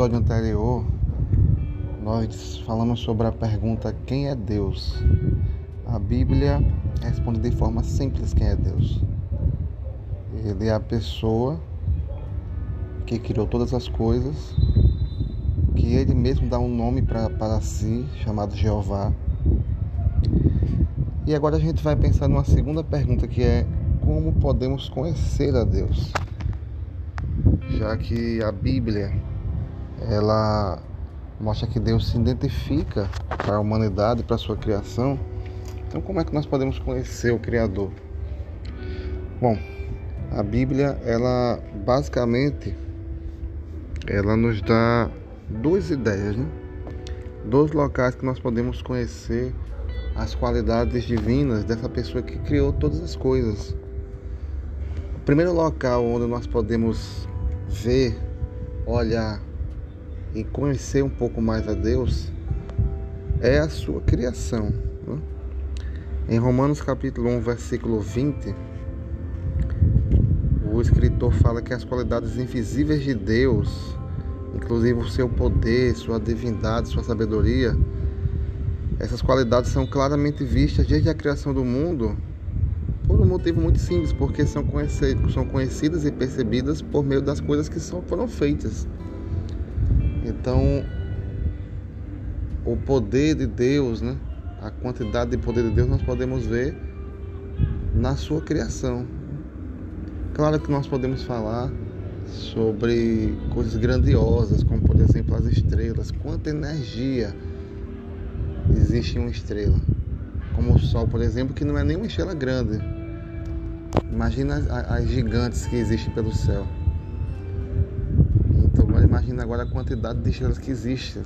episódio anterior, nós falamos sobre a pergunta: quem é Deus? A Bíblia responde de forma simples: quem é Deus? Ele é a pessoa que criou todas as coisas, que ele mesmo dá um nome para si, chamado Jeová. E agora a gente vai pensar numa segunda pergunta que é: como podemos conhecer a Deus? Já que a Bíblia ela mostra que Deus se identifica para a humanidade, para a sua criação. Então, como é que nós podemos conhecer o Criador? Bom, a Bíblia, ela basicamente, ela nos dá duas ideias, né? Dois locais que nós podemos conhecer as qualidades divinas dessa pessoa que criou todas as coisas. O primeiro local onde nós podemos ver, olhar e conhecer um pouco mais a Deus é a sua criação. Né? Em Romanos capítulo 1, versículo 20, o escritor fala que as qualidades invisíveis de Deus, inclusive o seu poder, sua divindade, sua sabedoria, essas qualidades são claramente vistas desde a criação do mundo por um motivo muito simples, porque são conhecidas, e percebidas por meio das coisas que foram feitas. Então, o poder de Deus, né? a quantidade de poder de Deus nós podemos ver na sua criação. Claro que nós podemos falar sobre coisas grandiosas, como por exemplo as estrelas, quanta energia existe em uma estrela. Como o Sol, por exemplo, que não é nem uma estrela grande. Imagina as, as gigantes que existem pelo céu. Agora imagina agora a quantidade de estrelas que existe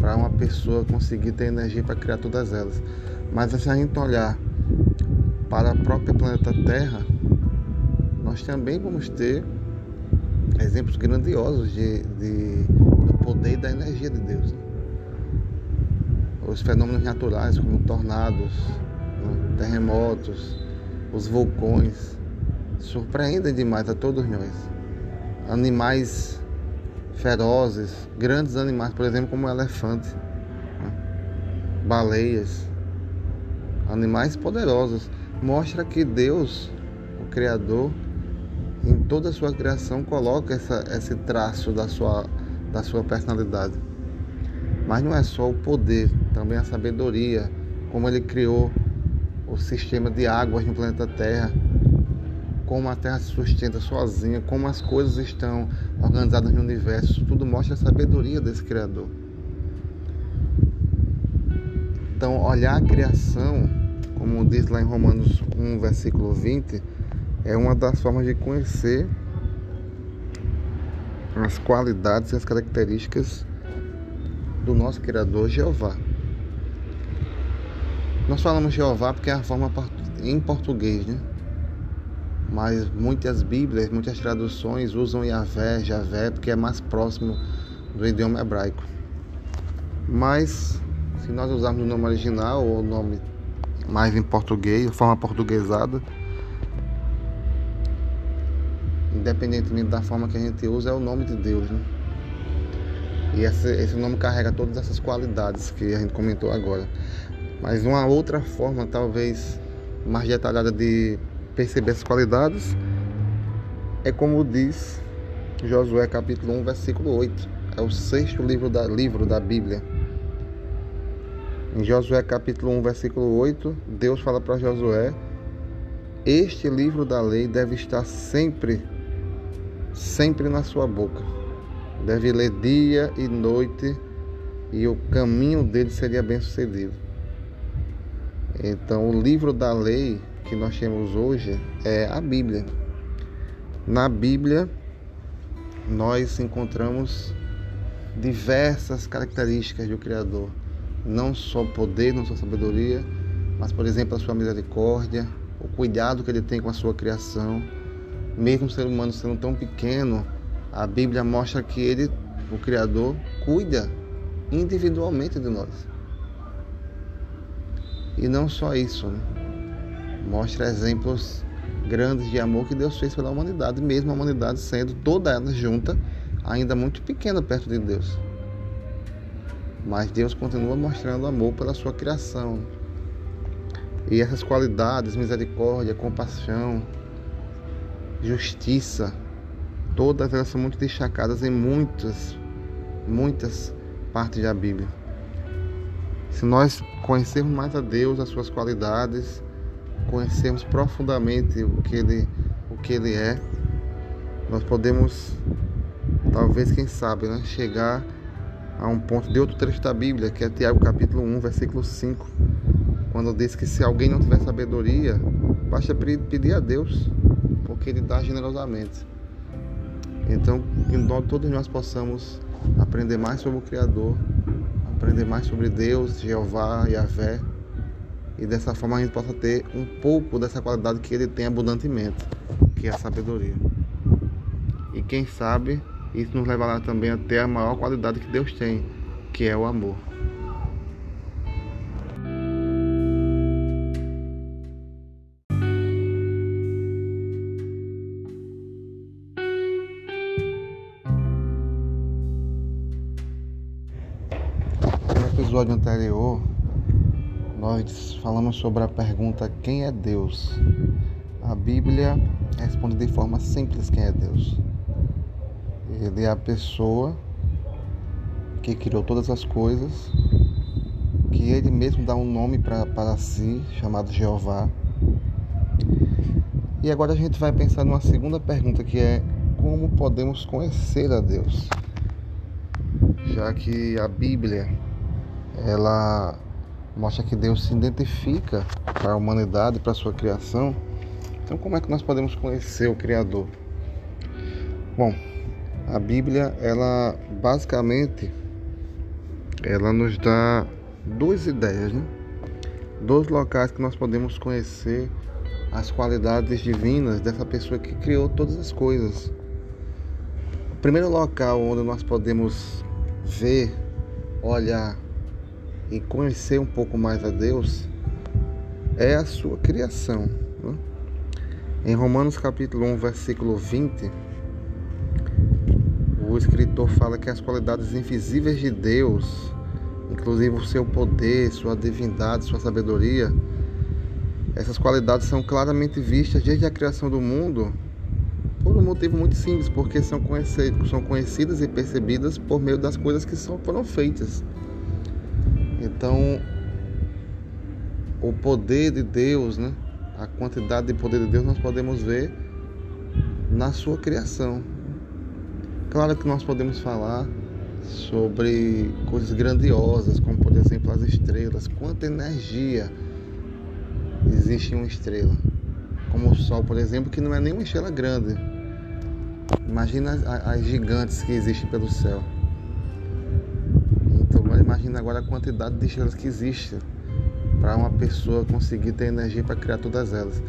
para uma pessoa conseguir ter energia para criar todas elas. Mas se a gente olhar para o próprio planeta Terra, nós também vamos ter exemplos grandiosos de, de do poder e da energia de Deus. Os fenômenos naturais, como tornados, né? terremotos, os vulcões, surpreendem demais a todos nós. Animais ferozes, grandes animais, por exemplo, como elefante, né? baleias, animais poderosos. Mostra que Deus, o Criador, em toda a sua criação coloca essa, esse traço da sua, da sua personalidade. Mas não é só o poder, também a sabedoria, como ele criou o sistema de águas no planeta Terra, como a Terra se sustenta sozinha, como as coisas estão organizadas no universo, tudo mostra a sabedoria desse Criador. Então, olhar a criação, como diz lá em Romanos 1, versículo 20, é uma das formas de conhecer as qualidades e as características do nosso Criador Jeová. Nós falamos Jeová porque é a forma em português, né? Mas muitas Bíblias, muitas traduções usam Yahvé, Javé, porque é mais próximo do idioma hebraico. Mas se nós usarmos o nome original ou o nome mais em português, forma portuguesada, independentemente da forma que a gente usa, é o nome de Deus. Né? E esse, esse nome carrega todas essas qualidades que a gente comentou agora. Mas uma outra forma, talvez mais detalhada de perceber essas qualidades é como diz Josué capítulo 1, versículo 8. É o sexto livro da, livro da Bíblia. Em Josué capítulo 1, versículo 8, Deus fala para Josué: Este livro da lei deve estar sempre, sempre na sua boca. Deve ler dia e noite, e o caminho dele seria bem sucedido. Então, o livro da lei que nós temos hoje é a Bíblia. Na Bíblia, nós encontramos diversas características do Criador, não só poder, não só sabedoria, mas, por exemplo, a sua misericórdia, o cuidado que ele tem com a sua criação. Mesmo o ser humano sendo tão pequeno, a Bíblia mostra que ele, o Criador, cuida individualmente de nós. E não só isso? Mostra exemplos grandes de amor que Deus fez pela humanidade, mesmo a humanidade sendo toda ela junta ainda muito pequena perto de Deus. Mas Deus continua mostrando amor pela sua criação. E essas qualidades, misericórdia, compaixão, justiça, todas elas são muito destacadas em muitas, muitas partes da Bíblia. Se nós conhecermos mais a Deus, as suas qualidades, conhecermos profundamente o que ele, o que ele é, nós podemos, talvez, quem sabe, né, chegar a um ponto de outro trecho da Bíblia, que é Tiago capítulo 1, versículo 5, quando diz que se alguém não tiver sabedoria, basta pedir a Deus, porque Ele dá generosamente. Então, que todos nós possamos aprender mais sobre o Criador, aprender mais sobre Deus, Jeová, Yahvé, e dessa forma a gente possa ter um pouco dessa qualidade que Ele tem abundantemente, que é a sabedoria. E quem sabe isso nos levará também a ter a maior qualidade que Deus tem, que é o amor. No episódio anterior, nós falamos sobre a pergunta: quem é Deus? A Bíblia responde de forma simples quem é Deus. Ele é a pessoa que criou todas as coisas, que ele mesmo dá um nome para si, chamado Jeová. E agora a gente vai pensar numa segunda pergunta que é como podemos conhecer a Deus? Já que a Bíblia ela mostra que Deus se identifica para a humanidade, para a sua criação. Então como é que nós podemos conhecer o Criador? Bom, a Bíblia, ela basicamente ela nos dá duas ideias, né? Dois locais que nós podemos conhecer as qualidades divinas dessa pessoa que criou todas as coisas. O primeiro local onde nós podemos ver, olhar e conhecer um pouco mais a Deus é a sua criação. Né? Em Romanos capítulo 1, versículo 20, o escritor fala que as qualidades invisíveis de Deus, inclusive o seu poder, sua divindade, sua sabedoria, essas qualidades são claramente vistas desde a criação do mundo por um motivo muito simples, porque são conhecidas, são conhecidas e percebidas por meio das coisas que só foram feitas. Então, o poder de Deus, né? a quantidade de poder de Deus nós podemos ver na sua criação. Claro que nós podemos falar sobre coisas grandiosas, como por exemplo as estrelas, quanta energia existe em uma estrela. Como o Sol, por exemplo, que não é nem uma estrela grande. Imagina as gigantes que existem pelo céu. Imagina agora a quantidade de estrelas que existe para uma pessoa conseguir ter energia para criar todas elas.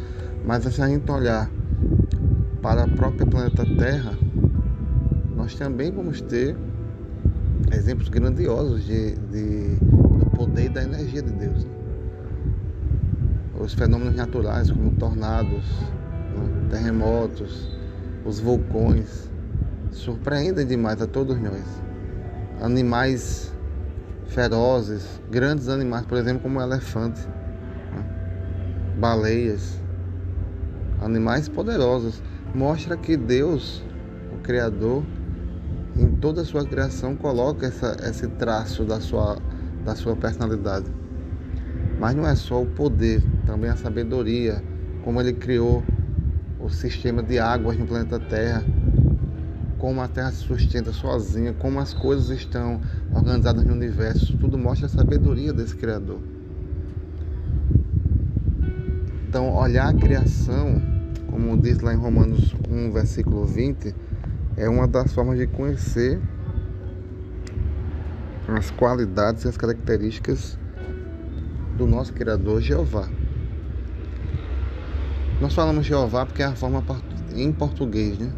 Mas se a gente olhar para o próprio planeta Terra, nós também vamos ter exemplos grandiosos de, de do poder e da energia de Deus. Né? Os fenômenos naturais, como tornados, né? terremotos, os vulcões, surpreendem demais a todos nós. Animais ferozes, grandes animais, por exemplo, como elefante, né? baleias, animais poderosos, mostra que Deus, o Criador, em toda a sua criação coloca essa, esse traço da sua, da sua personalidade. Mas não é só o poder, também a sabedoria, como ele criou o sistema de águas no planeta Terra, como a Terra se sustenta sozinha, como as coisas estão organizadas no universo, tudo mostra a sabedoria desse Criador. Então, olhar a criação, como diz lá em Romanos 1, versículo 20, é uma das formas de conhecer as qualidades e as características do nosso Criador Jeová. Nós falamos Jeová porque é a forma em português, né?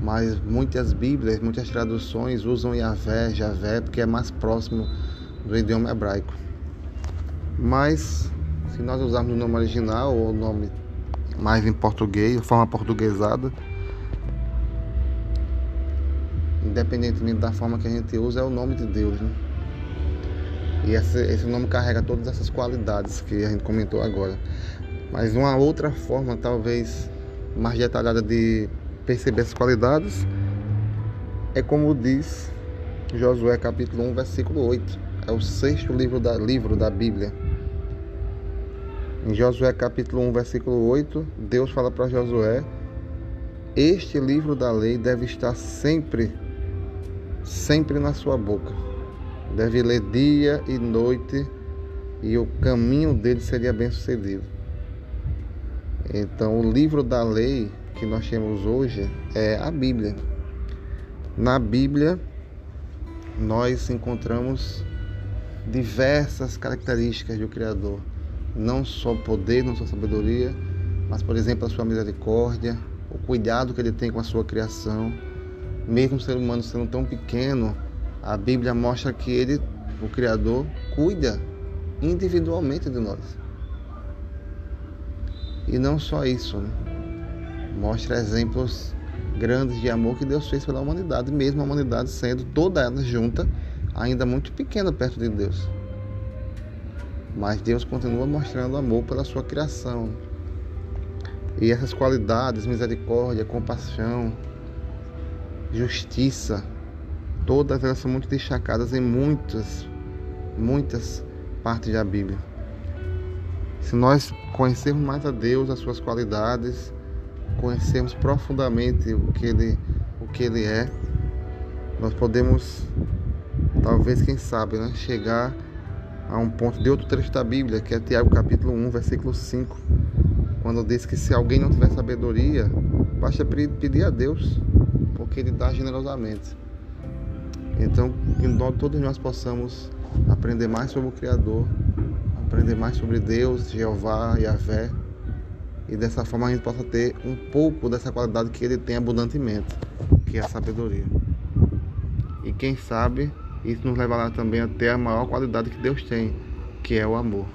Mas muitas Bíblias, muitas traduções usam Yahvé, Javé, porque é mais próximo do idioma hebraico. Mas se nós usarmos o nome original ou o nome mais em português, forma portuguesada, independentemente da forma que a gente usa, é o nome de Deus. Né? E esse, esse nome carrega todas essas qualidades que a gente comentou agora. Mas uma outra forma, talvez mais detalhada de perceber essas qualidades, é como diz Josué capítulo 1, versículo 8. É o sexto livro da, livro da Bíblia. Em Josué capítulo 1, versículo 8, Deus fala para Josué: Este livro da lei deve estar sempre, sempre na sua boca. Deve ler dia e noite, e o caminho dele seria bem sucedido. Então, o livro da lei que nós temos hoje é a Bíblia. Na Bíblia, nós encontramos diversas características do Criador, não só poder, não só sabedoria, mas, por exemplo, a sua misericórdia, o cuidado que ele tem com a sua criação. Mesmo o ser humano sendo tão pequeno, a Bíblia mostra que ele, o Criador, cuida individualmente de nós. E não só isso, né? Mostra exemplos grandes de amor que Deus fez pela humanidade, mesmo a humanidade sendo toda ela junta, ainda muito pequena perto de Deus. Mas Deus continua mostrando amor pela sua criação. E essas qualidades, misericórdia, compaixão, justiça, todas elas são muito destacadas em muitas, muitas partes da Bíblia. Se nós conhecermos mais a Deus, as suas qualidades, conhecermos profundamente o que ele, o que ele é, nós podemos, talvez, quem sabe, né, chegar a um ponto de outro trecho da Bíblia, que é Tiago capítulo 1, versículo 5, quando diz que se alguém não tiver sabedoria, basta pedir a Deus, porque Ele dá generosamente. Então, que todos nós possamos aprender mais sobre o Criador, aprender mais sobre Deus, Jeová, Yahvé, e dessa forma a gente possa ter um pouco dessa qualidade que ele tem abundantemente, que é a sabedoria. E quem sabe isso nos levará também até a maior qualidade que Deus tem, que é o amor.